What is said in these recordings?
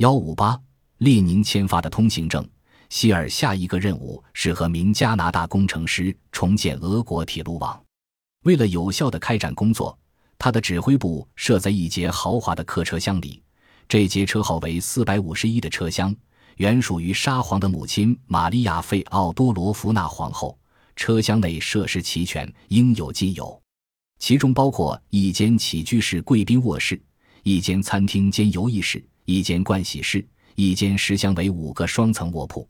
幺五八，列宁签发的通行证。希尔下一个任务是和名加拿大工程师重建俄国铁路网。为了有效的开展工作，他的指挥部设在一节豪华的客车厢里。这节车号为四百五十一的车厢，原属于沙皇的母亲玛利亚·费奥多罗夫娜皇后。车厢内设施齐全，应有尽有，其中包括一间起居室、贵宾卧室，一间餐厅兼游艺室，一间盥洗室，一间石箱为五个双层卧铺。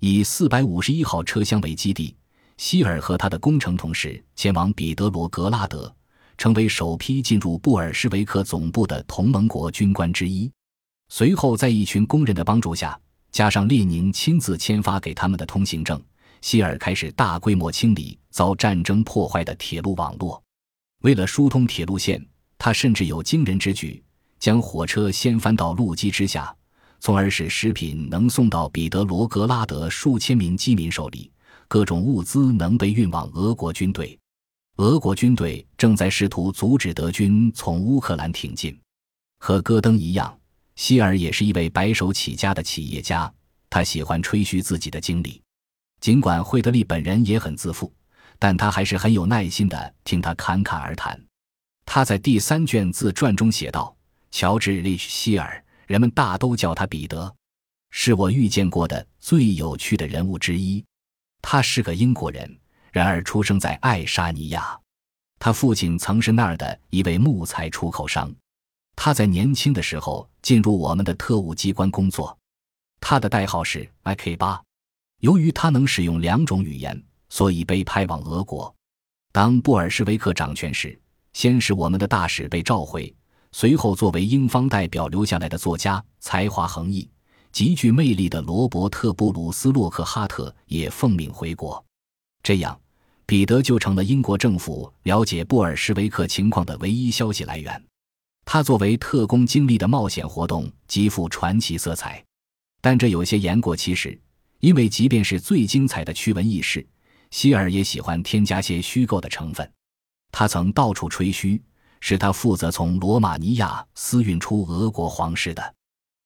以四百五十一号车厢为基地，希尔和他的工程同事前往彼得罗格拉德，成为首批进入布尔什维克总部的同盟国军官之一。随后，在一群工人的帮助下，加上列宁亲自签发给他们的通行证，希尔开始大规模清理遭战争破坏的铁路网络。为了疏通铁路线，他甚至有惊人之举，将火车掀翻到路基之下。从而使食品能送到彼得罗格拉德数千名饥民手里，各种物资能被运往俄国军队。俄国军队正在试图阻止德军从乌克兰挺进。和戈登一样，希尔也是一位白手起家的企业家。他喜欢吹嘘自己的经历，尽管惠德利本人也很自负，但他还是很有耐心地听他侃侃而谈。他在第三卷自传中写道：“乔治·利希尔。”人们大都叫他彼得，是我遇见过的最有趣的人物之一。他是个英国人，然而出生在爱沙尼亚。他父亲曾是那儿的一位木材出口商。他在年轻的时候进入我们的特务机关工作。他的代号是 IK 八。由于他能使用两种语言，所以被派往俄国。当布尔什维克掌权时，先是我们的大使被召回。随后，作为英方代表留下来的作家、才华横溢、极具魅力的罗伯特·布鲁斯洛克哈特也奉命回国。这样，彼得就成了英国政府了解布尔什维克情况的唯一消息来源。他作为特工经历的冒险活动极富传奇色彩，但这有些言过其实，因为即便是最精彩的趣闻轶事，希尔也喜欢添加些虚构的成分。他曾到处吹嘘。是他负责从罗马尼亚私运出俄国皇室的。